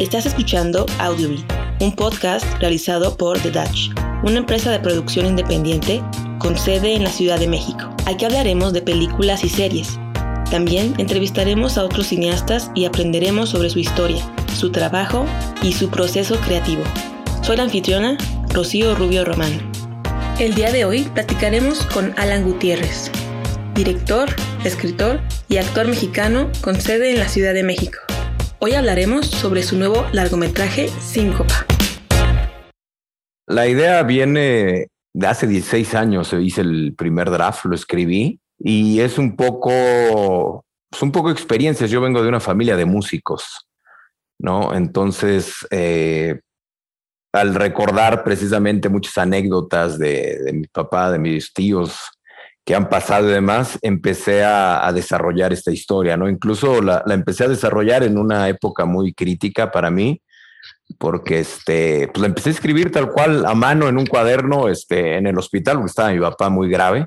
Estás escuchando Audiobeat, un podcast realizado por The Dutch, una empresa de producción independiente con sede en la Ciudad de México. Aquí hablaremos de películas y series. También entrevistaremos a otros cineastas y aprenderemos sobre su historia, su trabajo y su proceso creativo. Soy la anfitriona, Rocío Rubio Román. El día de hoy platicaremos con Alan Gutiérrez, director, escritor y actor mexicano con sede en la Ciudad de México. Hoy hablaremos sobre su nuevo largometraje Síncopa. La idea viene de hace 16 años, hice el primer draft, lo escribí y es un poco, es un poco experiencias. Yo vengo de una familia de músicos, ¿no? Entonces, eh, al recordar precisamente muchas anécdotas de, de mi papá, de mis tíos, que han pasado y demás, empecé a, desarrollar esta historia, ¿no? Incluso la, empecé a desarrollar en una época muy crítica para mí, porque este, pues la empecé a escribir tal cual a mano en un cuaderno este, en el hospital, porque estaba mi papá muy grave.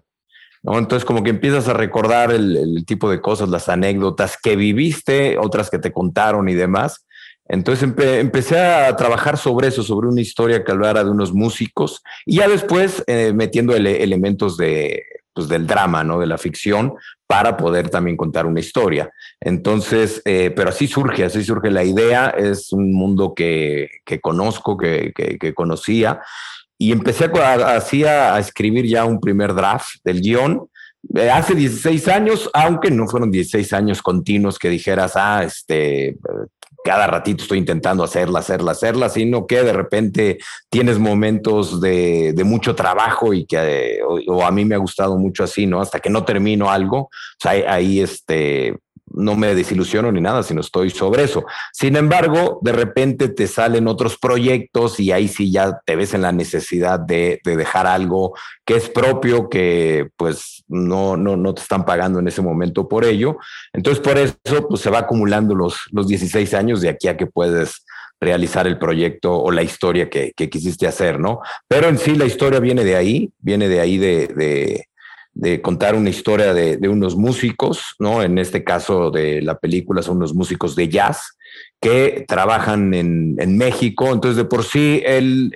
¿no? Entonces como que empiezas a recordar el, tipo de cosas, las anécdotas que viviste, otras que te contaron y demás. Entonces empecé a trabajar sobre eso, sobre una historia que hablara de unos músicos y ya después eh, metiendo elementos de pues, del drama, ¿no? De la ficción, para poder también contar una historia. Entonces, eh, pero así surge, así surge la idea, es un mundo que, que conozco, que, que, conocía, y empecé a, así a, escribir ya un primer draft del guion. Eh, hace 16 años, aunque no fueron 16 años continuos que dijeras, ah, este, cada ratito estoy intentando hacerla, hacerla, hacerla, sino que de repente tienes momentos de, mucho trabajo y que o, a mí me ha gustado mucho así, ¿no? Hasta que no termino algo, ahí, ahí este, no me desilusiono ni nada, sino estoy sobre eso. Sin embargo, de repente te salen otros proyectos y ahí sí ya te ves en la necesidad de, dejar algo que es propio, que pues no, no, no te están pagando en ese momento por ello. Entonces, por eso pues se va acumulando los, los 16 años de aquí a que puedes realizar el proyecto o la historia que, quisiste hacer, ¿no? Pero en sí la historia viene de ahí, viene de ahí de de contar una historia de, unos músicos, ¿no? En este caso de la película son unos músicos de jazz que trabajan en, México. Entonces, de por sí, el,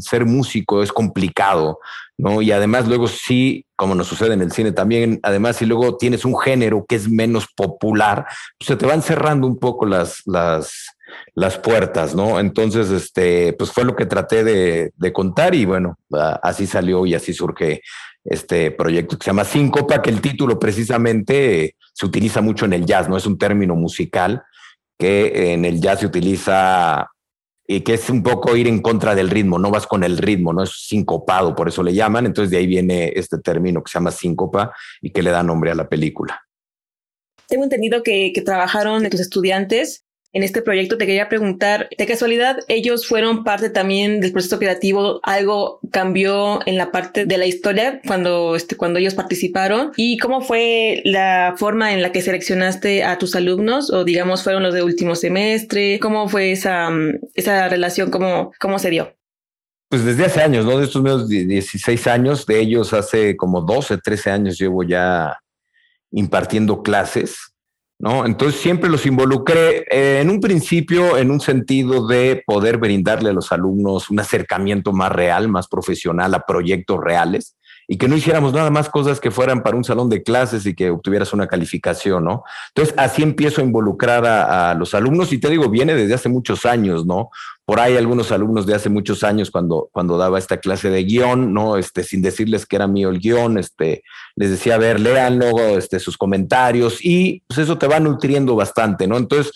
ser músico es complicado, ¿no? Y además, luego sí, como nos sucede en el cine también, además, si luego tienes un género que es menos popular, pues se te van cerrando un poco las, las, las puertas, ¿no? Entonces, este, pues fue lo que traté de, de contar y bueno, así salió y así surge este proyecto que se llama Síncopa, que el título precisamente se utiliza mucho en el jazz, ¿no? Es un término musical que en el jazz se utiliza y que es un poco ir en contra del ritmo, no vas con el ritmo, no es sincopado, por eso le llaman, entonces de ahí viene este término que se llama síncopa y que le da nombre a la película. Tengo entendido que, que trabajaron tus estudiantes en este proyecto, te quería preguntar, de casualidad, ellos fueron parte también del proceso creativo, algo cambió en la parte de la historia cuando, este, cuando ellos participaron y cómo fue la forma en la que seleccionaste a tus alumnos o digamos fueron los de último semestre, cómo fue esa, esa relación, cómo, cómo se dio. Pues desde hace años, ¿no? De estos menos 16 años, de ellos hace como 12, 13 años llevo ya impartiendo clases ¿no? Entonces siempre los involucré eh, en un principio en un sentido de poder brindarle a los alumnos un acercamiento más real, más profesional a proyectos reales y que no hiciéramos nada más cosas que fueran para un salón de clases y que obtuvieras una calificación, ¿no? Entonces, así empiezo a involucrar a, los alumnos y te digo, viene desde hace muchos años, ¿no? Por ahí algunos alumnos de hace muchos años cuando, cuando daba esta clase de guion, ¿no? Este, sin decirles que era mío el guion, este, les decía, a ver, léanlo, este, sus comentarios y pues eso te va nutriendo bastante, ¿no? Entonces,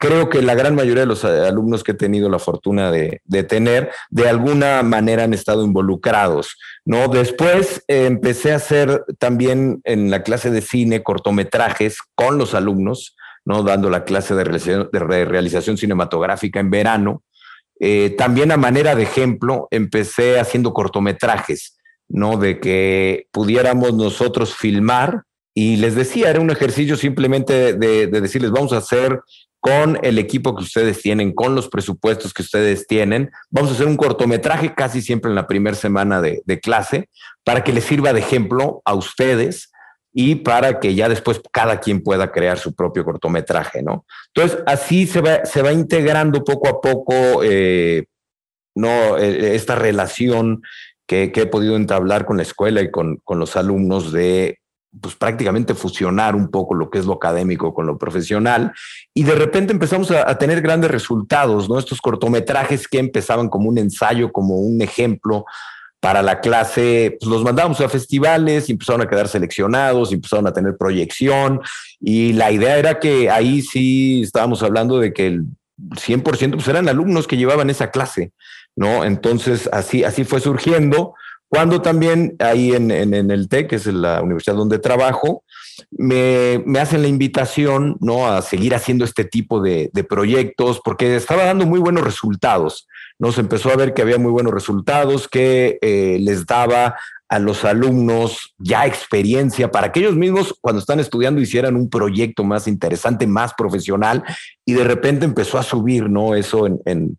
creo que la gran mayoría de los eh, alumnos que he tenido la fortuna de, tener, de alguna manera han estado involucrados, ¿no? Después eh, empecé a hacer también en la clase de cine cortometrajes con los alumnos, ¿no? Dando la clase de realización, cinematográfica en verano. Eh, también a manera de ejemplo, empecé haciendo cortometrajes, ¿no? De que pudiéramos nosotros filmar y les decía, era un ejercicio simplemente de, de, decirles, vamos a hacer con el equipo que ustedes tienen, con los presupuestos que ustedes tienen. Vamos a hacer un cortometraje casi siempre en la primera semana de, clase para que les sirva de ejemplo a ustedes y para que ya después cada quien pueda crear su propio cortometraje, ¿no? Entonces, así se va, se va integrando poco a poco eh, ¿no? E, esta relación que, he podido entablar con la escuela y con, con los alumnos de pues prácticamente fusionar un poco lo que es lo académico con lo profesional y de repente empezamos a, tener grandes resultados, ¿no? Estos cortometrajes que empezaban como un ensayo, como un ejemplo para la clase, pues los mandábamos a festivales y empezaron a quedar seleccionados, empezaron a tener proyección y la idea era que ahí sí estábamos hablando de que el 100% pues eran alumnos que llevaban esa clase, ¿no? Entonces así, así fue surgiendo cuando también ahí en, el TEC, que es la universidad donde trabajo, me, hacen la invitación ¿no? a seguir haciendo este tipo de, proyectos porque estaba dando muy buenos resultados. Nos empezó a ver que había muy buenos resultados, que eh, les daba a los alumnos ya experiencia para que ellos mismos cuando están estudiando hicieran un proyecto más interesante, más profesional y de repente empezó a subir, ¿no? Eso en,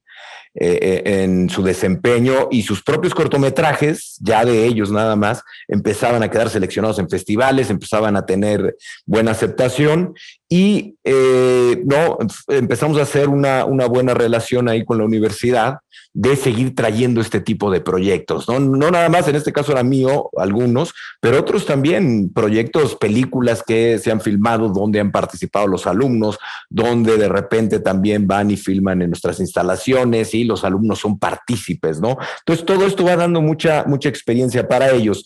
eh, en su desempeño y sus propios cortometrajes, ya de ellos nada más, empezaban a quedar seleccionados en festivales, empezaban a tener buena aceptación y eh, no, empezamos a hacer una, una buena relación ahí con la universidad de seguir trayendo este tipo de proyectos, ¿no? No nada más, en este caso era mío, algunos, pero otros también, proyectos, películas que se han filmado, donde han participado los alumnos, donde de repente también van y filman en nuestras instalaciones y los alumnos son partícipes, ¿no? Entonces, todo esto va dando mucha, mucha experiencia para ellos.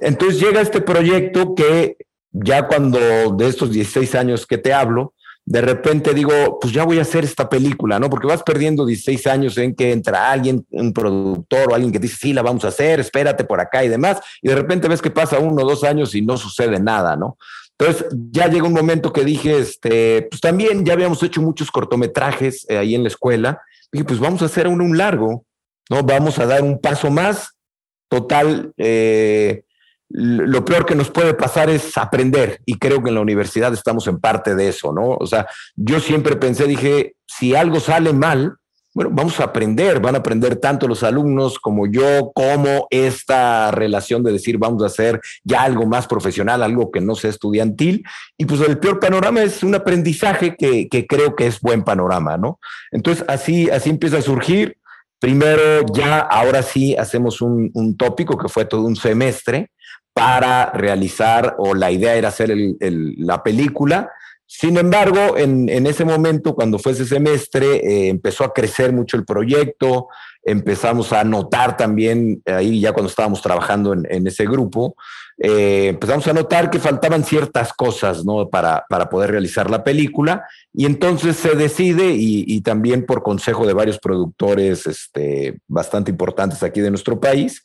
Entonces llega este proyecto que ya cuando de estos 16 años que te hablo, de repente digo, pues ya voy a hacer esta película, ¿no? Porque vas perdiendo 16 años en que entra alguien, un productor o alguien que dice, sí, la vamos a hacer, espérate por acá y demás, y de repente ves que pasa uno o dos años y no sucede nada, ¿no? Entonces ya llega un momento que dije, este, pues también ya habíamos hecho muchos cortometrajes eh, ahí en la escuela, dije, pues vamos a hacer uno un largo, ¿no? Vamos a dar un paso más, total, eh, lo peor que nos puede pasar es aprender y creo que en la universidad estamos en parte de eso, ¿no? O sea, yo siempre pensé, dije, si algo sale mal, bueno, vamos a aprender, van a aprender tanto los alumnos como yo, como esta relación de decir, vamos a hacer ya algo más profesional, algo que no sea estudiantil. Y pues el peor panorama es un aprendizaje que, creo que es buen panorama, ¿no? Entonces, así, así empieza a surgir. Primero, ya ahora sí hacemos un, un tópico que fue todo un semestre, para realizar, o la idea era hacer la película. Sin embargo, en, ese momento, cuando fue ese semestre, eh, empezó a crecer mucho el proyecto, empezamos a notar también, ahí ya cuando estábamos trabajando en, ese grupo, eh, empezamos a notar que faltaban ciertas cosas ¿no? para, para poder realizar la película y entonces se decide y, y, también por consejo de varios productores este, bastante importantes aquí de nuestro país,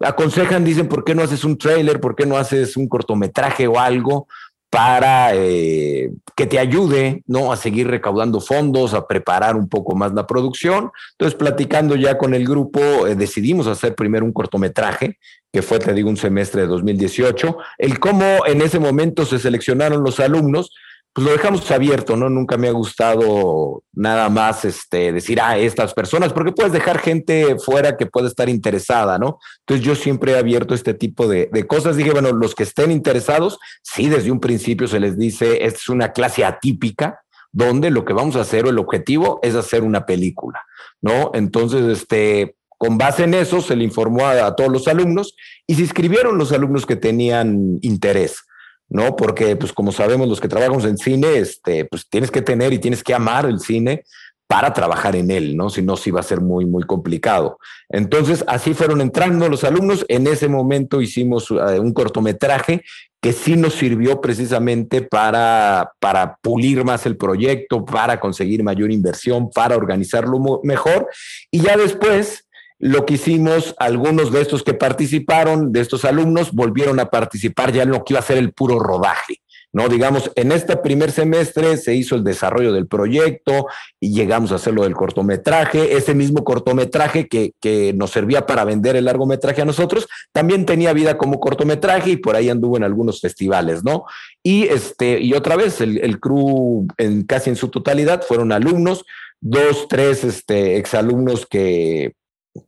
aconsejan, dicen, ¿por qué no haces un trailer? ¿Por qué no haces un cortometraje o algo para eh, que te ayude ¿no? a seguir recaudando fondos, a preparar un poco más la producción? Entonces, platicando ya con el grupo, eh, decidimos hacer primero un cortometraje, que fue, te digo, un semestre de 2018. El cómo en ese momento se seleccionaron los alumnos, pues lo dejamos abierto, ¿no? Nunca me ha gustado nada más este, decir, a ah, estas personas, porque puedes dejar gente fuera que puede estar interesada, ¿no? Entonces yo siempre he abierto este tipo de, de, cosas. Dije, bueno, los que estén interesados, sí, desde un principio se les dice, esta es una clase atípica, donde lo que vamos a hacer o el objetivo es hacer una película, ¿no? Entonces, este, con base en eso, se le informó a todos los alumnos y se inscribieron los alumnos que tenían interés. ¿No? Porque, pues como sabemos, los que trabajamos en cine, este, pues tienes que tener y tienes que amar el cine para trabajar en él, ¿no? Si no, sí va a ser muy, muy complicado. Entonces, así fueron entrando los alumnos. En ese momento hicimos eh, un cortometraje que sí nos sirvió precisamente para, para pulir más el proyecto, para conseguir mayor inversión, para organizarlo mejor. Y ya después, lo que hicimos, algunos de estos que participaron, de estos alumnos, volvieron a participar ya en lo que iba a ser el puro rodaje. ¿no? Digamos, en este primer semestre se hizo el desarrollo del proyecto y llegamos a hacerlo del cortometraje. Ese mismo cortometraje que, que, nos servía para vender el largometraje a nosotros, también tenía vida como cortometraje y por ahí anduvo en algunos festivales, ¿no? Y, este, y otra vez, el, el crew en, casi en su totalidad fueron alumnos, dos, tres este, exalumnos que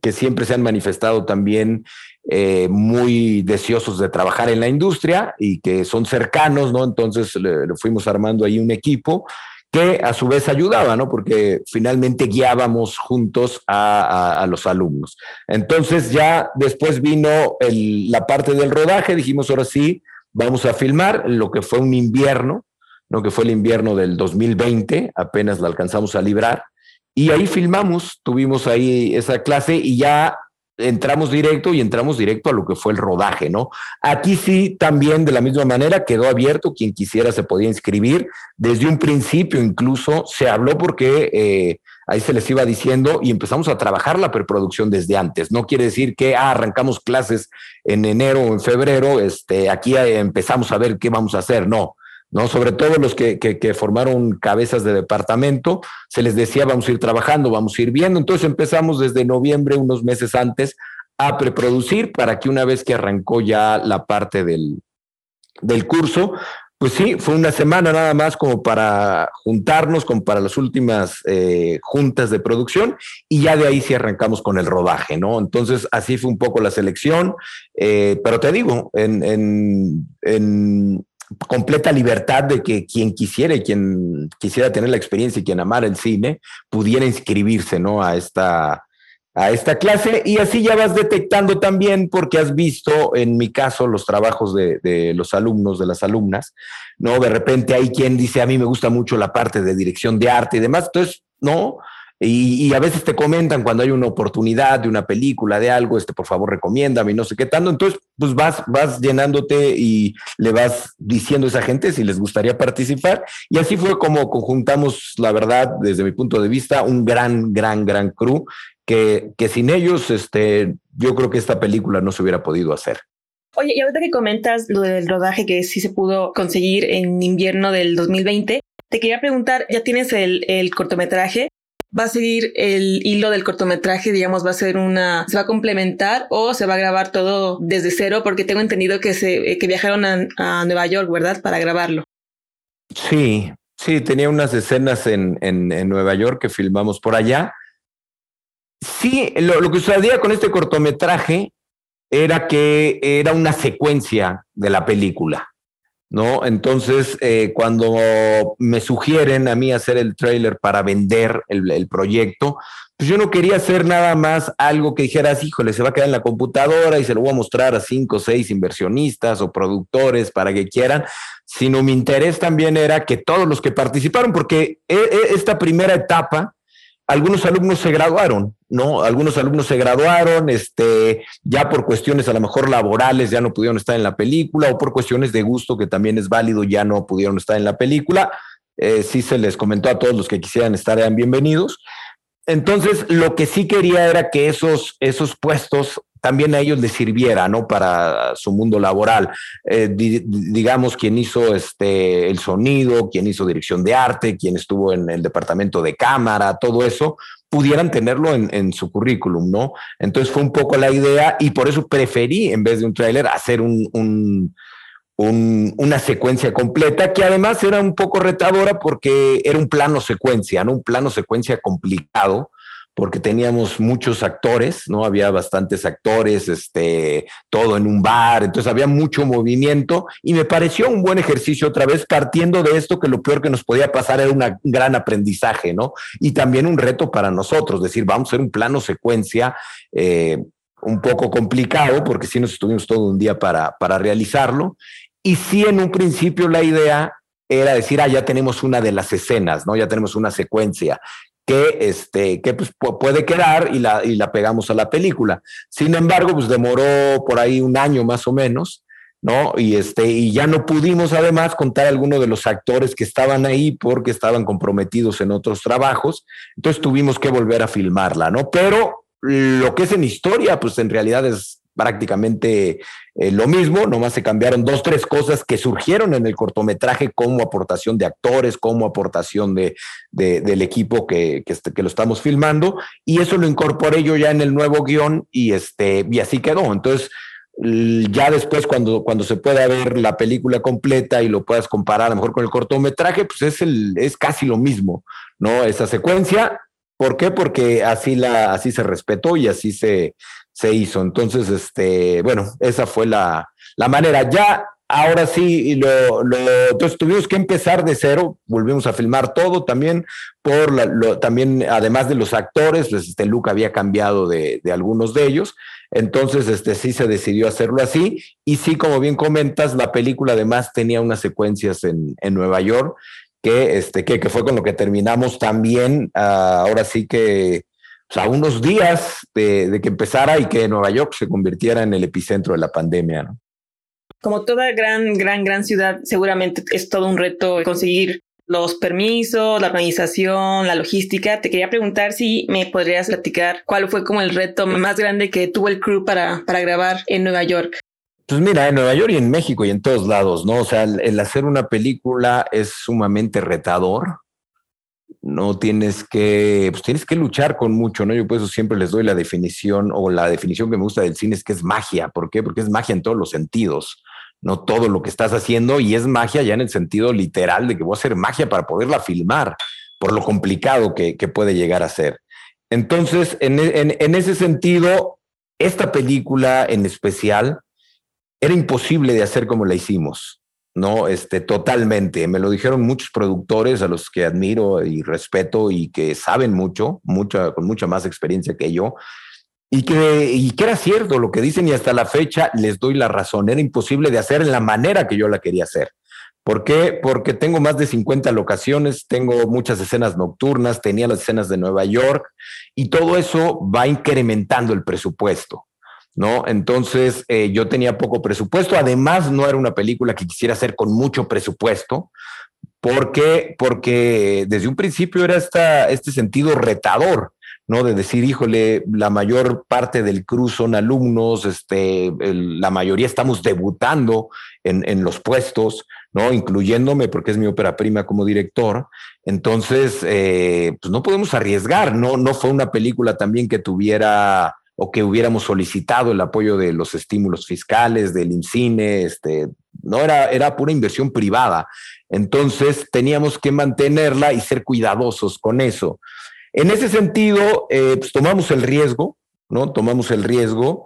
que siempre se han manifestado también eh, muy deseosos de trabajar en la industria y que son cercanos, ¿no? Entonces fuimos armando ahí un equipo que a su vez ayudaba, ¿no? Porque finalmente guiábamos juntos a, los alumnos. Entonces ya después vino la parte del rodaje, dijimos ahora sí, vamos a filmar lo que fue un invierno, lo que fue el invierno del 2020, apenas la alcanzamos a librar. Y ahí filmamos, tuvimos ahí esa clase y ya entramos directo y entramos directo a lo que fue el rodaje, ¿no? Aquí sí, también de la misma manera quedó abierto, quien quisiera se podía inscribir. Desde un principio incluso se habló porque eh, ahí se les iba diciendo y empezamos a trabajar la preproducción desde antes. No quiere decir que ah, arrancamos clases en enero o en febrero, este, aquí empezamos a ver qué vamos a hacer, no. ¿No? Sobre todo los que, que, formaron cabezas de departamento, se les decía vamos a ir trabajando, vamos a ir viendo. Entonces empezamos desde noviembre, unos meses antes, a preproducir para que una vez que arrancó ya la parte del, del curso, pues sí, fue una semana nada más como para juntarnos, como para las últimas eh, juntas de producción y ya de ahí sí arrancamos con el rodaje, ¿no? Entonces así fue un poco la selección, eh, pero te digo, en, en, en completa libertad de que quien quisiera quien quisiera tener la experiencia y quien amara el cine pudiera inscribirse ¿no? a, esta, a esta clase y así ya vas detectando también porque has visto en mi caso los trabajos de, de, los alumnos, de las alumnas, ¿no? De repente hay quien dice a mí me gusta mucho la parte de dirección de arte y demás, entonces, ¿no? Y, a veces te comentan cuando hay una oportunidad de una película, de algo, este, por favor, recomiéndame y no sé qué tanto. Entonces, pues vas, vas llenándote y le vas diciendo a esa gente si les gustaría participar. Y así fue como conjuntamos, la verdad, desde mi punto de vista, un gran, gran, gran crew que, que sin ellos, este, yo creo que esta película no se hubiera podido hacer. Oye, y ahorita que comentas lo del rodaje que sí se pudo conseguir en invierno del 2020, te quería preguntar, ya tienes el, el cortometraje, va a seguir el hilo del cortometraje, digamos, va a ser una, se va a complementar o se va a grabar todo desde cero, porque tengo entendido que se, eh, que viajaron a, Nueva York, ¿verdad? Para grabarlo. Sí, sí, tenía unas escenas en, en, Nueva York que filmamos por allá. Sí, lo, lo que sucedía con este cortometraje era que era una secuencia de la película. ¿No? Entonces, eh, cuando me sugieren a mí hacer el trailer para vender el, proyecto, pues yo no quería hacer nada más algo que dijeras, híjole, se va a quedar en la computadora y se lo voy a mostrar a cinco o seis inversionistas o productores para que quieran, sino mi interés también era que todos los que participaron, porque e, e, esta primera etapa, algunos alumnos se graduaron, ¿no? Algunos alumnos se graduaron, este, ya por cuestiones a lo mejor laborales ya no pudieron estar en la película o por cuestiones de gusto que también es válido ya no pudieron estar en la película. Eh, sí se les comentó a todos los que quisieran estar, eran bienvenidos. Entonces, lo que sí quería era que esos, esos puestos también a ellos les sirviera, ¿no? Para su mundo laboral. Eh, digamos, quien hizo este, el sonido, quien hizo dirección de arte, quien estuvo en el departamento de cámara, todo eso, pudieran tenerlo en, su currículum, ¿no? Entonces fue un poco la idea y por eso preferí, en vez de un tráiler, hacer un, una secuencia completa que además era un poco retadora porque era un plano secuencia, ¿no? Un plano secuencia complicado porque teníamos muchos actores, ¿no? Había bastantes actores, este, todo en un bar, entonces había mucho movimiento y me pareció un buen ejercicio otra vez partiendo de esto que lo peor que nos podía pasar era un gran aprendizaje, ¿no? Y también un reto para nosotros, decir, vamos a hacer un plano secuencia eh, un poco complicado porque si nos estuvimos todo un día para, para realizarlo. Y sí, en un principio la idea era decir, ah, ya tenemos una de las escenas, ¿no? Ya tenemos una secuencia que, este, que pues, puede quedar y la, y la pegamos a la película. Sin embargo, pues demoró por ahí un año más o menos, ¿no? Y, este, y ya no pudimos además contar a alguno de los actores que estaban ahí porque estaban comprometidos en otros trabajos, entonces tuvimos que volver a filmarla, ¿no? Pero lo que es en historia, pues en realidad es prácticamente eh, lo mismo, nomás se cambiaron dos, tres cosas que surgieron en el cortometraje como aportación de actores, como aportación de, del equipo que, que, lo estamos filmando, y eso lo incorporé yo ya en el nuevo guion y, este, y así quedó. Entonces, ya después cuando, cuando se pueda ver la película completa y lo puedas comparar a lo mejor con el cortometraje, pues es, el, es casi lo mismo, ¿no? Esa secuencia ¿Por qué? Porque así, la, así se respetó y así se, se hizo. Entonces, este, bueno, esa fue la, la manera. Ya ahora sí, lo, lo, entonces tuvimos que empezar de cero, volvimos a filmar todo también, por también, además de los actores, pues este Luke había cambiado de, de, algunos de ellos, entonces este sí se decidió hacerlo así, y sí, como bien comentas, la película además tenía unas secuencias en, en Nueva York, que, este, que, que, fue con lo que terminamos también, uh, ahora sí que o sea, unos días de, de, que empezara y que Nueva York se convirtiera en el epicentro de la pandemia, ¿no? Como toda gran, gran, gran ciudad, seguramente es todo un reto conseguir los permisos, la organización, la logística. Te quería preguntar si me podrías platicar cuál fue como el reto más grande que tuvo el crew para, para grabar en Nueva York. Pues mira, en Nueva York y en México y en todos lados, ¿no? O sea, el, el hacer una película es sumamente retador. No tienes que, pues tienes que luchar con mucho, ¿no? Yo por eso siempre les doy la definición o la definición que me gusta del cine es que es magia. ¿Por qué? Porque es magia en todos los sentidos no todo lo que estás haciendo y es magia ya en el sentido literal de que voy a hacer magia para poderla filmar por lo complicado que, que puede llegar a ser. Entonces, en, en, en, ese sentido, esta película en especial era imposible de hacer como la hicimos, ¿no? Este, totalmente. Me lo dijeron muchos productores a los que admiro y respeto y que saben mucho, mucha, con mucha más experiencia que yo, y que, y que era cierto lo que dicen y hasta la fecha les doy la razón. Era imposible de hacer en la manera que yo la quería hacer. ¿Por qué? Porque tengo más de 50 locaciones, tengo muchas escenas nocturnas, tenía las escenas de Nueva York y todo eso va incrementando el presupuesto, ¿no? Entonces eh, yo tenía poco presupuesto, además no era una película que quisiera hacer con mucho presupuesto, porque, porque desde un principio era esta, este sentido retador ¿no? De decir, híjole, la mayor parte del crew son alumnos, este, la mayoría estamos debutando en, en, los puestos, ¿no? Incluyéndome porque es mi ópera prima como director. Entonces, eh, pues no podemos arriesgar, ¿no? No fue una película también que tuviera o que hubiéramos solicitado el apoyo de los estímulos fiscales, del INCINE, este, no era, era pura inversión privada. Entonces teníamos que mantenerla y ser cuidadosos con eso. En ese sentido, eh, pues tomamos el riesgo, ¿no? Tomamos el riesgo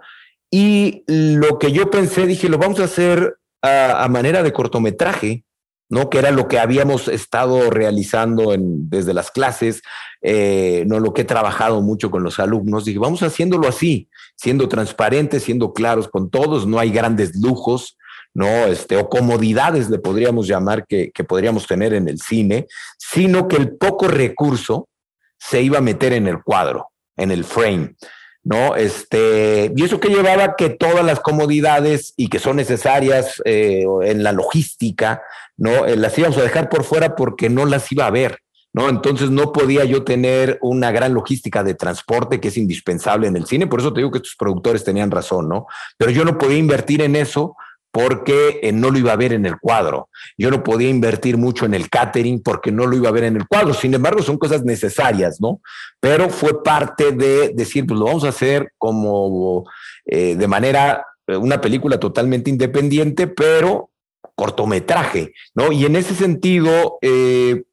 y lo que yo pensé, dije, lo vamos a hacer a, a manera de cortometraje, ¿no? Que era lo que habíamos estado realizando en, desde las clases, eh, no lo que he trabajado mucho con los alumnos. Dije, vamos haciéndolo así, siendo transparentes, siendo claros con todos, no hay grandes lujos, ¿no? Este, o comodidades le podríamos llamar que, que podríamos tener en el cine, sino que el poco recurso se iba a meter en el cuadro, en el frame. ¿No? Este, y eso que llevaba que todas las comodidades y que son necesarias eh, en la logística, ¿no? Eh, las íbamos a dejar por fuera porque no las iba a ver, ¿no? Entonces no podía yo tener una gran logística de transporte que es indispensable en el cine, por eso te digo que estos productores tenían razón, ¿no? Pero yo no podía invertir en eso porque eh, no lo iba a ver en el cuadro. Yo no podía invertir mucho en el catering porque no lo iba a ver en el cuadro. Sin embargo, son cosas necesarias, ¿no? Pero fue parte de decir, pues lo vamos a hacer como eh, de manera, eh, una película totalmente independiente, pero cortometraje, ¿no? Y en ese sentido,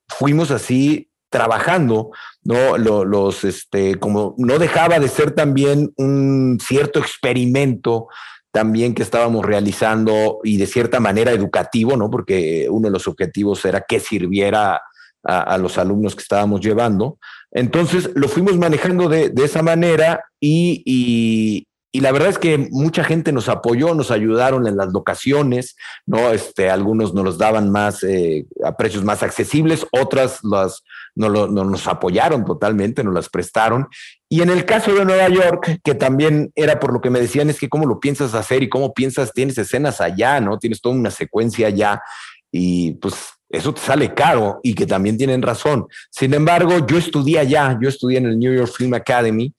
fuimos así trabajando, ¿no? Los, este, como no dejaba de ser también un cierto experimento también que estábamos realizando y de cierta manera educativo, ¿no? Porque uno de los objetivos era que sirviera a, los alumnos que estábamos llevando. Entonces lo fuimos manejando de, de esa manera y, y, la verdad es que mucha gente nos apoyó, nos ayudaron en las locaciones, ¿no? Este, algunos nos los daban más eh, a precios más accesibles, otras las, no, lo, no nos apoyaron totalmente, nos las prestaron y en el caso de Nueva York, que también era por lo que me decían, es que cómo lo piensas hacer y cómo piensas, tienes escenas allá, ¿no? Tienes toda una secuencia allá y pues eso te sale caro y que también tienen razón. Sin embargo, yo estudié allá, yo estudié en el New York Film Academy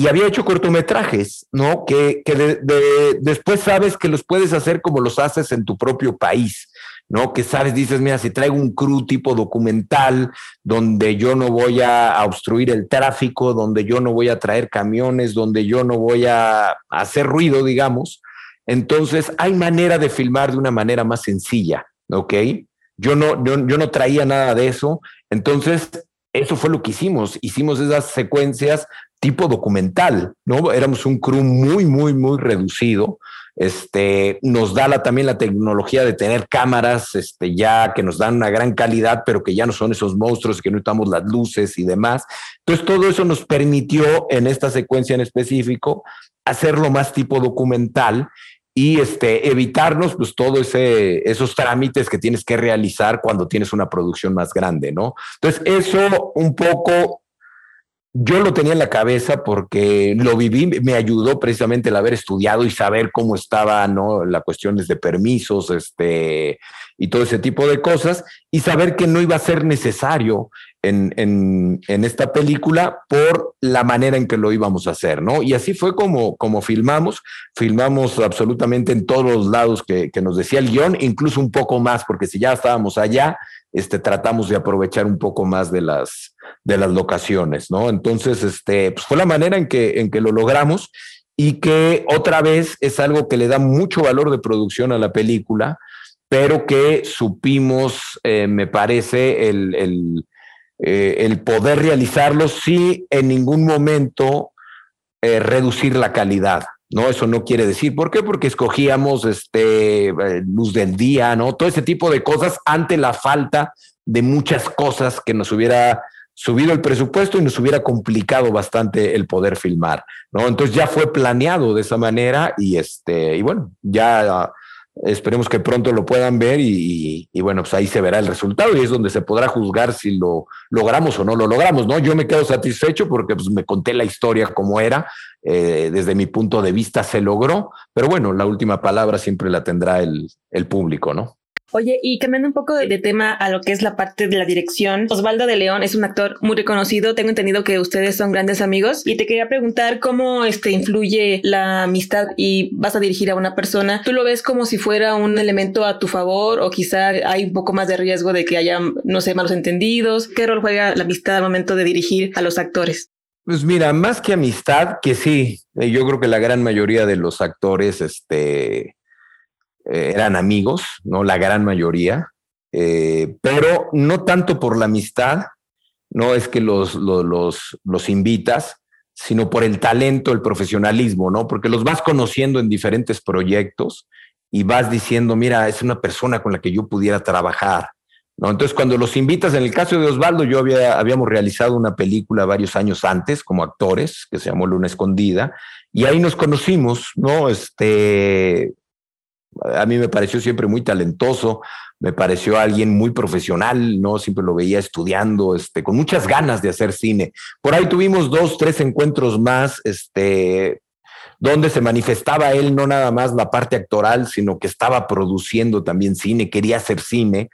y había hecho cortometrajes, ¿no? Que, que de, de, después sabes que los puedes hacer como los haces en tu propio país. ¿no? Que sabes, dices, mira, si traigo un crew tipo documental, donde yo no voy a, obstruir el tráfico, donde yo no voy a traer camiones, donde yo no voy a, hacer ruido, digamos, entonces hay manera de filmar de una manera más sencilla, ¿ok? Yo no, yo, yo no traía nada de eso, entonces eso fue lo que hicimos. Hicimos esas secuencias tipo documental, ¿no? Éramos un crew muy, muy, muy reducido. Este, nos da la, también la tecnología de tener cámaras este, ya que nos dan una gran calidad, pero que ya no son esos monstruos que no necesitamos las luces y demás. Entonces, todo eso nos permitió en esta secuencia en específico hacerlo más tipo documental y este, evitarnos pues todo esos trámites que tienes que realizar cuando tienes una producción más grande, ¿no? Entonces, eso un poco yo lo tenía en la cabeza porque lo viví, me ayudó precisamente el haber estudiado y saber cómo estaba, ¿no? Las cuestiones de permisos, este, y todo ese tipo de cosas, y saber que no iba a ser necesario en, en, esta película por la manera en que lo íbamos a hacer, ¿no? Y así fue como, como filmamos, filmamos absolutamente en todos los lados que, que nos decía el guion, incluso un poco más, porque si ya estábamos allá, este, tratamos de aprovechar un poco más de las, de las locaciones, ¿no? Entonces, este, pues fue la manera en que, en que lo logramos y que otra vez es algo que le da mucho valor de producción a la película, pero que supimos, eh, me parece, el, eh, el, poder realizarlo sin en ningún momento eh, reducir la calidad. ¿No? Eso no quiere decir. ¿Por qué? Porque escogíamos este, eh, luz del día, ¿no? Todo ese tipo de cosas ante la falta de muchas cosas que nos hubiera subido el presupuesto y nos hubiera complicado bastante el poder filmar, ¿no? Entonces ya fue planeado de esa manera y este, y bueno, ya Esperemos que pronto lo puedan ver y, bueno, pues ahí se verá el resultado y es donde se podrá juzgar si lo logramos o no lo logramos, ¿no? Yo me quedo satisfecho porque pues me conté la historia como era, eh, desde mi punto de vista se logró, pero bueno, la última palabra siempre la tendrá el, el público, ¿no? Oye, y cambiando un poco de, tema a lo que es la parte de la dirección, Osvaldo de León es un actor muy reconocido. Tengo entendido que ustedes son grandes amigos y te quería preguntar cómo este influye la amistad y vas a dirigir a una persona. ¿Tú lo ves como si fuera un elemento a tu favor o quizá hay un poco más de riesgo de que haya, no sé, malos entendidos? ¿Qué rol juega la amistad al momento de dirigir a los actores? Pues mira, más que amistad, que sí, yo creo que la gran mayoría de los actores, este, eh, eran amigos, ¿no? La gran mayoría, eh, pero no tanto por la amistad, no es que los, los, los, invitas, sino por el talento, el profesionalismo, ¿no? Porque los vas conociendo en diferentes proyectos y vas diciendo, mira, es una persona con la que yo pudiera trabajar, ¿no? Entonces, cuando los invitas, en el caso de Osvaldo, yo había, habíamos realizado una película varios años antes como actores, que se llamó Luna Escondida, y ahí nos conocimos, ¿no? Este, a mí me pareció siempre muy talentoso, me pareció alguien muy profesional, ¿no? Siempre lo veía estudiando, este, con muchas ganas de hacer cine. Por ahí tuvimos dos, tres encuentros más, este, donde se manifestaba él no nada más la parte actoral, sino que estaba produciendo también cine, quería hacer cine.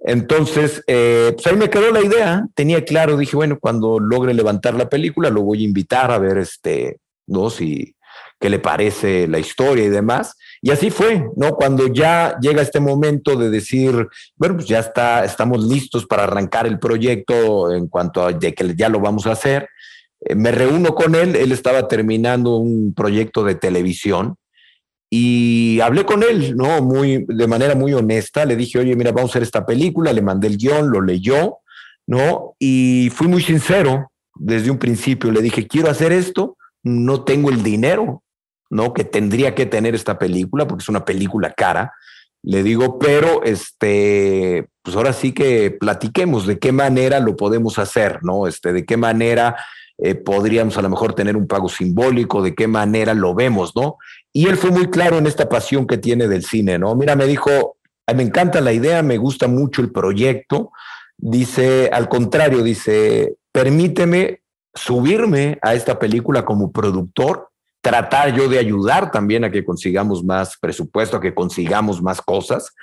Entonces, eh, pues ahí me quedó la idea, tenía claro, dije, bueno, cuando logre levantar la película, lo voy a invitar a ver, este, ¿no? Si, qué le parece la historia y demás. Y así fue, ¿no? Cuando ya llega este momento de decir, bueno, pues ya está, estamos listos para arrancar el proyecto en cuanto a que ya lo vamos a hacer, eh, me reúno con él, él estaba terminando un proyecto de televisión y hablé con él, ¿no? Muy, de manera muy honesta, le dije, oye, mira, vamos a hacer esta película, le mandé el guion, lo leyó, ¿no? Y fui muy sincero desde un principio, le dije, quiero hacer esto, no tengo el dinero, ¿no? Que tendría que tener esta película, porque es una película cara. Le digo, pero este, pues ahora sí que platiquemos de qué manera lo podemos hacer, ¿no? Este, de qué manera eh, podríamos a lo mejor tener un pago simbólico, de qué manera lo vemos, ¿no? Y él fue muy claro en esta pasión que tiene del cine, ¿no? Mira, me dijo, me encanta la idea, me gusta mucho el proyecto. Dice, al contrario, dice, permíteme subirme a esta película como productor tratar yo de ayudar también a que consigamos más presupuesto, a que consigamos más cosas,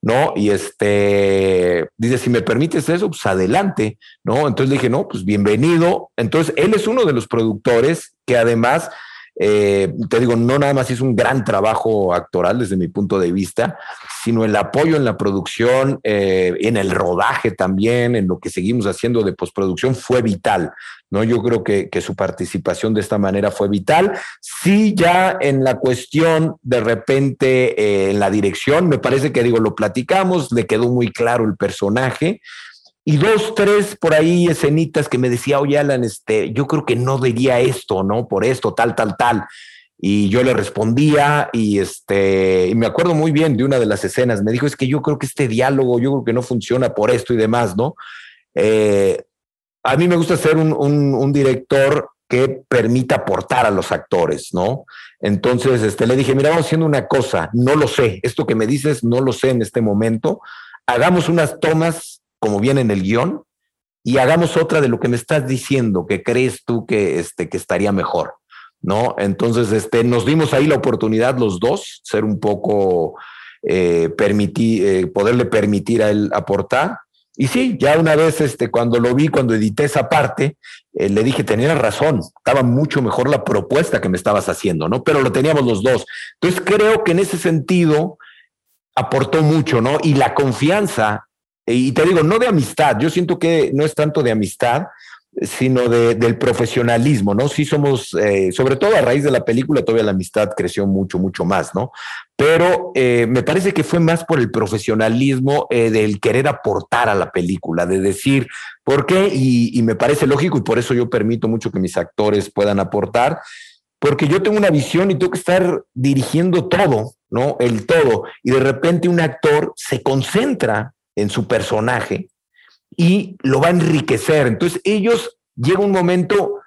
¿no? Y este, dice, si me permites eso, pues adelante, ¿no? Entonces dije, no, pues bienvenido. Entonces, él es uno de los productores que además eh, te digo, no nada más hizo un gran trabajo actoral desde mi punto de vista, sino el apoyo en la producción, eh, en el rodaje también, en lo que seguimos haciendo de postproducción fue vital. ¿no? Yo creo que, su participación de esta manera fue vital. Sí, ya en la cuestión de repente eh, en la dirección, me parece que digo, lo platicamos, le quedó muy claro el personaje y dos, tres por ahí escenitas que me decía, oye, Alan, este, yo creo que no diría esto, ¿no? Por esto, tal, tal, tal. Y yo le respondía y este, me acuerdo muy bien de una de las escenas, me dijo, es que yo creo que este diálogo, yo creo que no funciona por esto y demás, ¿no? Eh, a mí me gusta ser un, un, director que permita aportar a los actores, ¿no? Entonces, este, le dije, mira, vamos haciendo una cosa, no lo sé, esto que me dices, no lo sé en este momento, hagamos unas tomas como viene en el guion y hagamos otra de lo que me estás diciendo, que crees tú que, este, que estaría mejor, ¿no? Entonces, este, nos dimos ahí la oportunidad los dos, ser un poco, eh, eh, poderle permitir a él aportar y sí, ya una vez este, cuando lo vi, cuando edité esa parte, eh, le dije, tenías razón, estaba mucho mejor la propuesta que me estabas haciendo, ¿no? Pero lo teníamos los dos. Entonces creo que en ese sentido aportó mucho, ¿no? Y la confianza, y te digo, no de amistad, yo siento que no es tanto de amistad, sino de, del profesionalismo, ¿no? Sí somos, eh, sobre todo a raíz de la película, todavía la amistad creció mucho, mucho más, ¿no? Pero eh, me parece que fue más por el profesionalismo eh, del querer aportar a la película, de decir, ¿por qué? Y, y me parece lógico y por eso yo permito mucho que mis actores puedan aportar, porque yo tengo una visión y tengo que estar dirigiendo todo, ¿no? El todo. Y de repente un actor se concentra en su personaje y lo va a enriquecer. Entonces ellos llega un momento,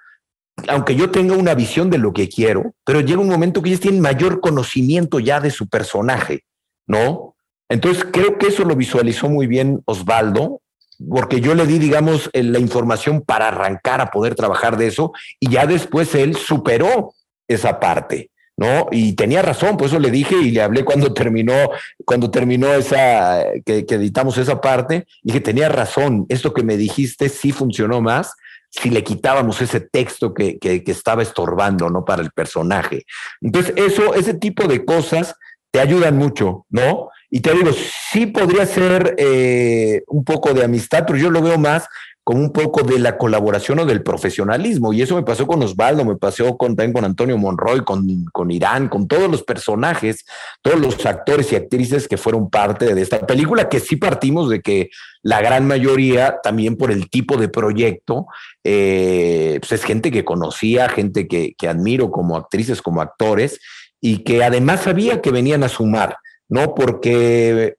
aunque yo tenga una visión de lo que quiero, pero llega un momento que ellos tienen mayor conocimiento ya de su personaje, ¿no? Entonces creo que eso lo visualizó muy bien Osvaldo, porque yo le di, digamos, la información para arrancar a poder trabajar de eso y ya después él superó esa parte. ¿No? Y tenía razón, por eso le dije y le hablé cuando terminó, cuando terminó esa, que, editamos esa parte, dije, tenía razón, esto que me dijiste sí funcionó más si le quitábamos ese texto que, que, estaba estorbando, ¿no? Para el personaje. Entonces, eso, ese tipo de cosas te ayudan mucho, ¿no? Y te digo, sí podría ser eh, un poco de amistad, pero yo lo veo más con un poco de la colaboración o del profesionalismo. Y eso me pasó con Osvaldo, me pasó con, también con Antonio Monroy, con, con Irán, con todos los personajes, todos los actores y actrices que fueron parte de esta película, que sí partimos de que la gran mayoría, también por el tipo de proyecto, eh, pues es gente que conocía, gente que, que admiro como actrices, como actores, y que además sabía que venían a sumar. ¿no? Porque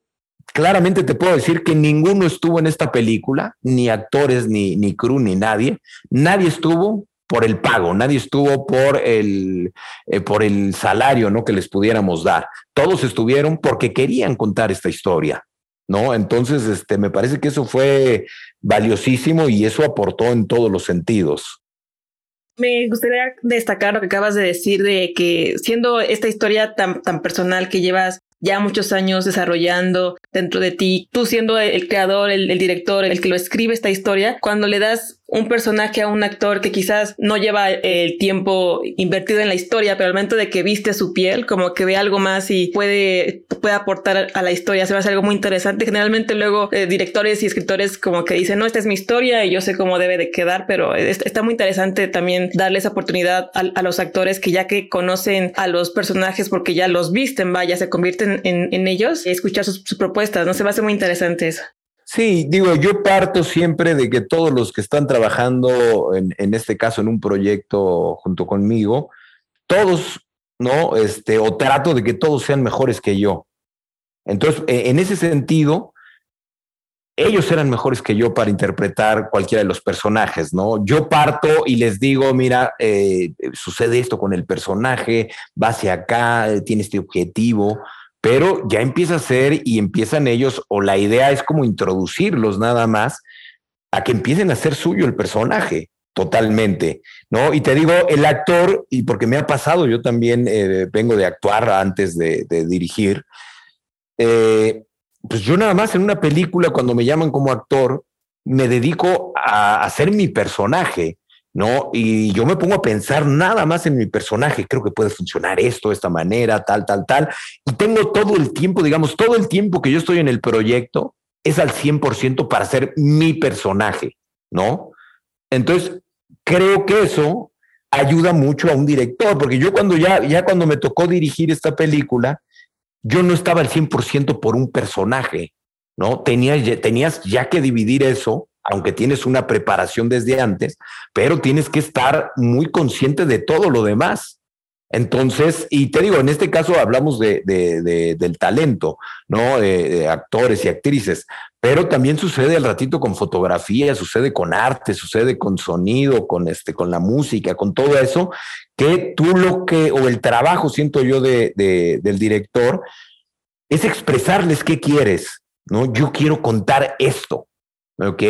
claramente te puedo decir que ninguno estuvo en esta película, ni actores, ni, ni crew, ni nadie. Nadie estuvo por el pago, nadie estuvo por el, eh, por el salario ¿no? que les pudiéramos dar. Todos estuvieron porque querían contar esta historia. ¿no? Entonces, este, me parece que eso fue valiosísimo y eso aportó en todos los sentidos. Me gustaría destacar lo que acabas de decir de que siendo esta historia tan, tan personal que llevas ya muchos años desarrollando dentro de ti, tú siendo el creador, el, director, el que lo escribe esta historia, cuando le das un personaje a un actor que quizás no lleva el tiempo invertido en la historia, pero al momento de que viste su piel, como que ve algo más y puede, puede aportar a la historia, se va a hacer algo muy interesante. Generalmente luego eh, directores y escritores como que dicen, no, esta es mi historia y yo sé cómo debe de quedar, pero está muy interesante también darles oportunidad a, los actores que ya que conocen a los personajes porque ya los visten, vaya, se convierten en, ellos, y escuchar sus, sus propuestas, ¿no? Se va a hacer muy interesante eso. Sí, digo, yo parto siempre de que todos los que están trabajando, en, este caso, en un proyecto junto conmigo, todos, ¿no? Este, o trato de que todos sean mejores que yo. Entonces, e, en ese sentido, ellos eran mejores que yo para interpretar cualquiera de los personajes, ¿no? Yo parto y les digo, mira, eh, sucede esto con el personaje, va hacia acá, tiene este objetivo pero ya empieza a ser y empiezan ellos, o la idea es como introducirlos nada más a que empiecen a ser suyo el personaje totalmente, ¿no? Y te digo, el actor, y porque me ha pasado, yo también eh, vengo de actuar antes de, dirigir, eh, pues yo nada más en una película, cuando me llaman como actor, me dedico a hacer mi personaje. ¿No? Y yo me pongo a pensar nada más en mi personaje, creo que puede funcionar esto de esta manera, tal, tal, tal, y tengo todo el tiempo, digamos, todo el tiempo que yo estoy en el proyecto es al 100% para ser mi personaje, ¿no? Entonces, creo que eso ayuda mucho a un director, porque yo cuando ya, ya cuando me tocó dirigir esta película, yo no estaba al 100% por un personaje, ¿no? Tenías, tenías ya que dividir eso aunque tienes una preparación desde antes, pero tienes que estar muy consciente de todo lo demás. Entonces, y te digo, en este caso hablamos de, del talento, ¿no? de actores y actrices, pero también sucede al ratito con fotografía, sucede con arte, sucede con sonido, con, este, con la música, con todo eso, que tú lo que, o el trabajo, siento yo, de, del director, es expresarles qué quieres, ¿no? Yo quiero contar esto, ¿ok?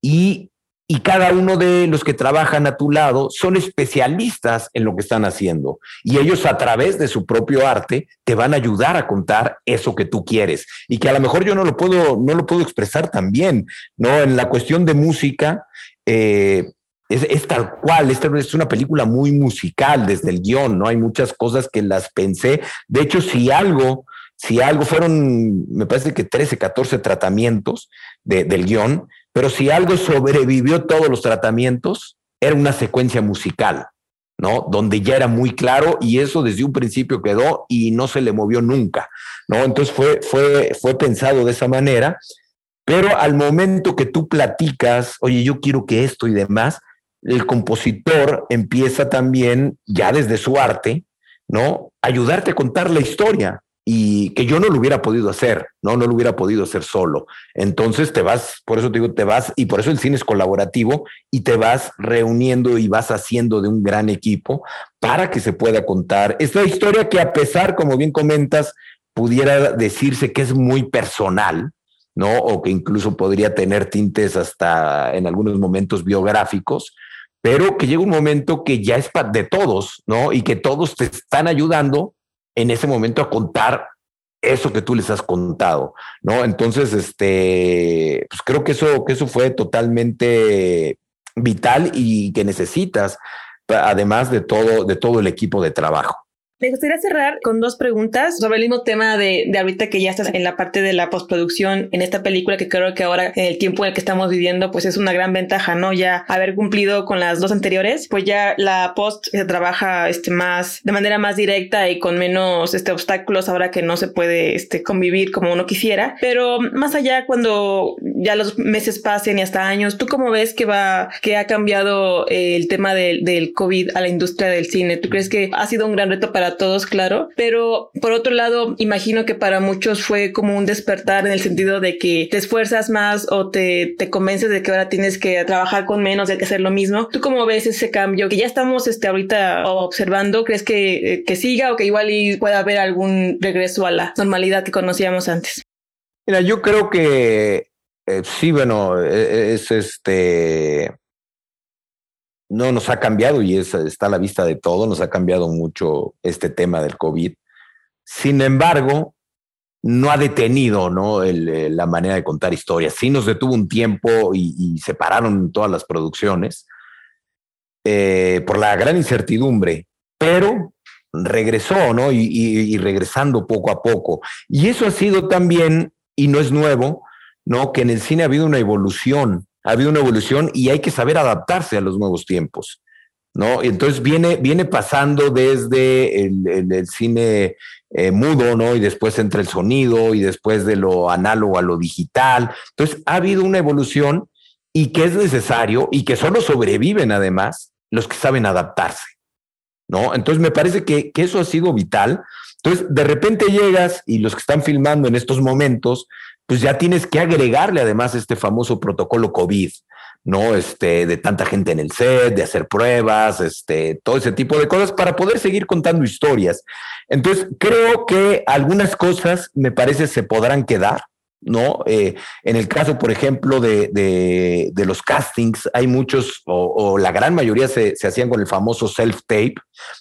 Y y cada uno de los que trabajan a tu lado son especialistas en lo que están haciendo y ellos a través de su propio arte te van a ayudar a contar eso que tú quieres y que a lo mejor yo no lo puedo no lo puedo expresar también no en la cuestión de música eh, es, tal cual, esta es una película muy musical desde el guion, ¿no? Hay muchas cosas que las pensé. De hecho, si algo, si algo fueron, me parece que 13, 14 tratamientos del guion, pero si algo sobrevivió todos los tratamientos, era una secuencia musical, ¿no? Donde ya era muy claro y eso desde un principio quedó y no se le movió nunca, ¿no? Entonces fue, fue, fue pensado de esa manera, pero al momento que tú platicas, oye, yo quiero que esto y demás, el compositor empieza también, ya desde su arte, ¿no? Ayudarte a contar la historia y que yo no lo hubiera podido hacer, no, no lo hubiera podido hacer solo. Entonces te vas, por eso te digo, te vas, y por eso el cine es colaborativo, y te vas reuniendo y vas haciendo de un gran equipo para que se pueda contar esta historia que a pesar, como bien comentas, pudiera decirse que es muy personal, ¿no? O que incluso podría tener tintes hasta en algunos momentos biográficos, pero que llega un momento que ya es de todos, ¿no? Y que todos te están ayudando en ese momento a contar eso que tú les has contado, ¿no? Entonces, este, pues creo que eso, que eso fue totalmente vital y que necesitas, además de todo, de todo el equipo de trabajo. Me gustaría cerrar con dos preguntas sobre el mismo tema de, de, ahorita que ya estás en la parte de la postproducción en esta película que creo que ahora en el tiempo en el que estamos viviendo pues es una gran ventaja, ¿no? Ya haber cumplido con las dos anteriores, pues ya la post se trabaja este más de manera más directa y con menos este obstáculos ahora que no se puede este convivir como uno quisiera, pero más allá cuando ya los meses pasen y hasta años, ¿tú cómo ves que va que ha cambiado el tema del, del COVID a la industria del cine? ¿Tú crees que ha sido un gran reto para todos, claro, pero por otro lado, imagino que para muchos fue como un despertar en el sentido de que te esfuerzas más o te, te convences de que ahora tienes que trabajar con menos, de que hacer lo mismo. ¿Tú cómo ves ese cambio que ya estamos este, ahorita observando? ¿Crees que, que siga o que igual y pueda haber algún regreso a la normalidad que conocíamos antes? Mira, yo creo que eh, sí, bueno, e, e, es este no nos ha cambiado y es, está a la vista de todo, nos ha cambiado mucho este tema del COVID. Sin embargo, no ha detenido ¿no? la manera de contar historias. Sí nos detuvo un tiempo y, separaron todas las producciones eh, por la gran incertidumbre, pero regresó, ¿no? Y, y, regresando poco a poco. Y eso ha sido también, y no es nuevo, ¿no? Que en el cine ha habido una evolución ha habido una evolución y hay que saber adaptarse a los nuevos tiempos. ¿no? Entonces viene, viene pasando desde el, cine eh, mudo, ¿no? Y después entre el sonido y después de lo análogo a lo digital. Entonces ha habido una evolución y que es necesario y que solo sobreviven además los que saben adaptarse, ¿no? Entonces me parece que, que eso ha sido vital. Entonces de repente llegas y los que están filmando en estos momentos pues ya tienes que agregarle además este famoso protocolo COVID, ¿no? Este, de tanta gente en el set, de hacer pruebas, este, todo ese tipo de cosas para poder seguir contando historias. Entonces, creo que algunas cosas me parece se podrán quedar, ¿no? Eh, en el caso, por ejemplo, de, de, los castings, hay muchos, o, la gran mayoría se, se hacían con el famoso self-tape,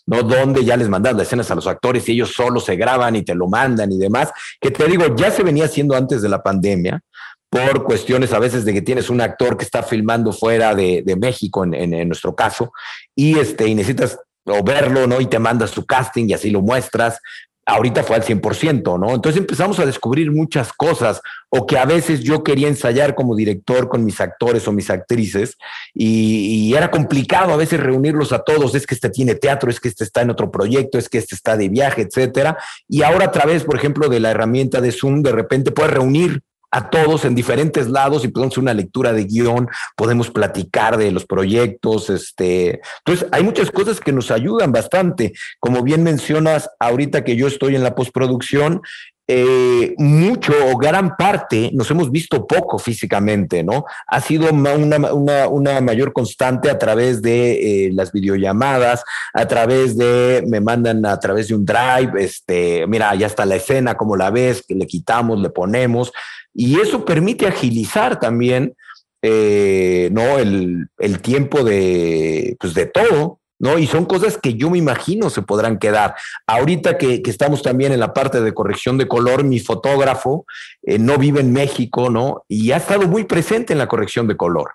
¿no? Donde ya les mandan las escenas a los actores y ellos solo se graban y te lo mandan y demás, que te digo, ya se venía haciendo antes de la pandemia, por cuestiones a veces de que tienes un actor que está filmando fuera de, de México, en, en, en, nuestro caso, y, este, y necesitas o verlo, ¿no? Y te mandas su casting y así lo muestras, ahorita fue al 100%, ¿no? Entonces empezamos a descubrir muchas cosas o que a veces yo quería ensayar como director con mis actores o mis actrices y, era complicado a veces reunirlos a todos, es que este tiene teatro, es que este está en otro proyecto, es que este está de viaje, etcétera. Y ahora a través, por ejemplo, de la herramienta de Zoom, de repente puedes reunir a todos en diferentes lados y podemos hacer una lectura de guion, podemos platicar de los proyectos, este, entonces hay muchas cosas que nos ayudan bastante. Como bien mencionas, ahorita que yo estoy en la postproducción, eh, mucho o gran parte nos hemos visto poco físicamente, ¿no? Ha sido una, mayor constante a través de eh, las videollamadas, a través de, me mandan a través de un drive, este, mira, ya está la escena, como la ves, que le quitamos, le ponemos, y eso permite agilizar también, eh, ¿no? El, el tiempo de, pues de todo, ¿no? Y son cosas que yo me imagino se podrán quedar. Ahorita que, estamos también en la parte de corrección de color, mi fotógrafo eh, no vive en México, ¿no? Y ha estado muy presente en la corrección de color.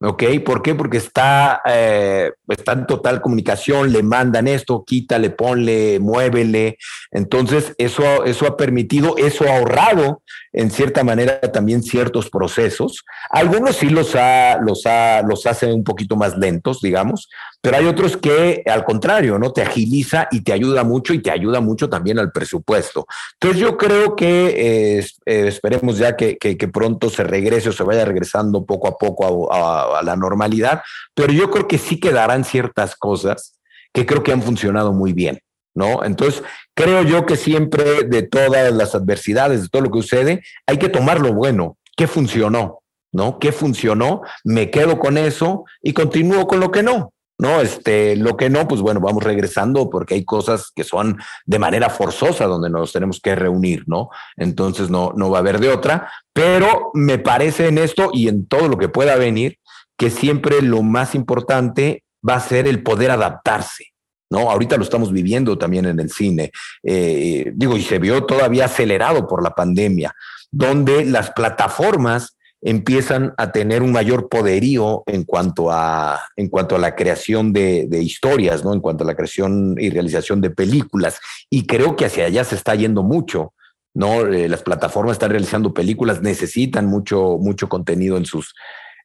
¿Ok? ¿Por qué? Porque está, eh, está en total comunicación, le mandan esto, quítale, ponle, muévele. Entonces, eso, eso ha permitido, eso ha ahorrado en cierta manera también ciertos procesos. Algunos sí los, ha, los, ha, los hace un poquito más lentos, digamos, pero hay otros que al contrario, ¿no? Te agiliza y te ayuda mucho y te ayuda mucho también al presupuesto. Entonces yo creo que eh, eh, esperemos ya que, pronto se regrese o se vaya regresando poco a poco a la normalidad, pero yo creo que sí quedarán ciertas cosas que creo que han funcionado muy bien. ¿no? Entonces, creo yo que siempre de todas las adversidades, de todo lo que sucede, hay que tomar lo bueno. ¿Qué funcionó? ¿No? ¿Qué funcionó? Me quedo con eso y continúo con lo que no. No, este, lo que no, pues bueno, vamos regresando porque hay cosas que son de manera forzosa donde nos tenemos que reunir, ¿no? Entonces no, no va a haber de otra, pero me parece en esto y en todo lo que pueda venir que siempre lo más importante va a ser el poder adaptarse, ¿no? Ahorita lo estamos viviendo también en el cine, eh, digo, y se vio todavía acelerado por la pandemia, donde las plataformas empiezan a tener un mayor poderío en cuanto a, en cuanto a la creación de, historias, ¿no? En cuanto a la creación y realización de películas. Y creo que hacia allá se está yendo mucho, ¿no? Eh, las plataformas están realizando películas, necesitan mucho, mucho contenido en sus,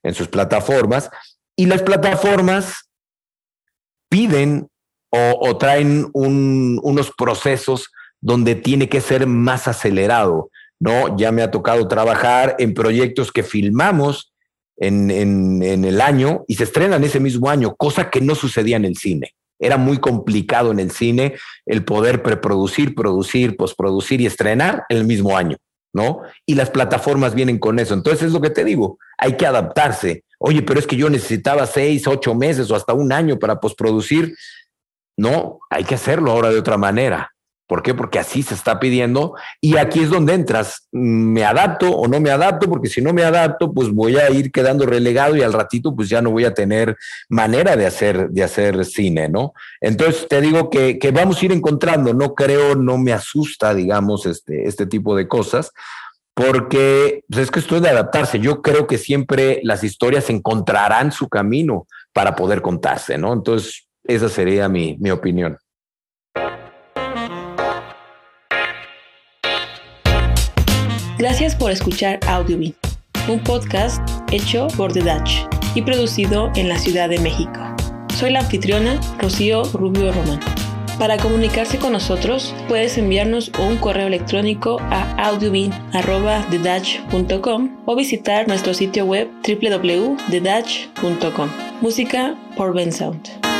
en sus plataformas. Y las plataformas piden o, traen unos procesos donde tiene que ser más acelerado. ¿no? Ya me ha tocado trabajar en proyectos que filmamos en, en, el año y se estrenan ese mismo año, cosa que no sucedía en el cine. Era muy complicado en el cine el poder preproducir, producir, postproducir y estrenar el mismo año, ¿no? Y las plataformas vienen con eso. Entonces es lo que te digo, hay que adaptarse. Oye, pero es que yo necesitaba seis, ocho meses o hasta un año para postproducir. No, hay que hacerlo ahora de otra manera. ¿Por qué? Porque así se está pidiendo y aquí es donde entras. ¿Me adapto o no me adapto? Porque si no me adapto, pues voy a ir quedando relegado y al ratito pues ya no voy a tener manera de hacer, de hacer cine, ¿no? Entonces te digo que, vamos a ir encontrando, no creo, no me asusta, digamos, este, este tipo de cosas, porque pues es que esto es de adaptarse. Yo creo que siempre las historias encontrarán su camino para poder contarse, ¿no? Entonces, esa sería mi, mi opinión. Gracias por escuchar Audiobeat, un podcast hecho por The Dutch y producido en la Ciudad de México. Soy la anfitriona Rocío Rubio Román. Para comunicarse con nosotros, puedes enviarnos un correo electrónico a audiobeat.com o visitar nuestro sitio web www.thedutch.com. Música por Ben Sound.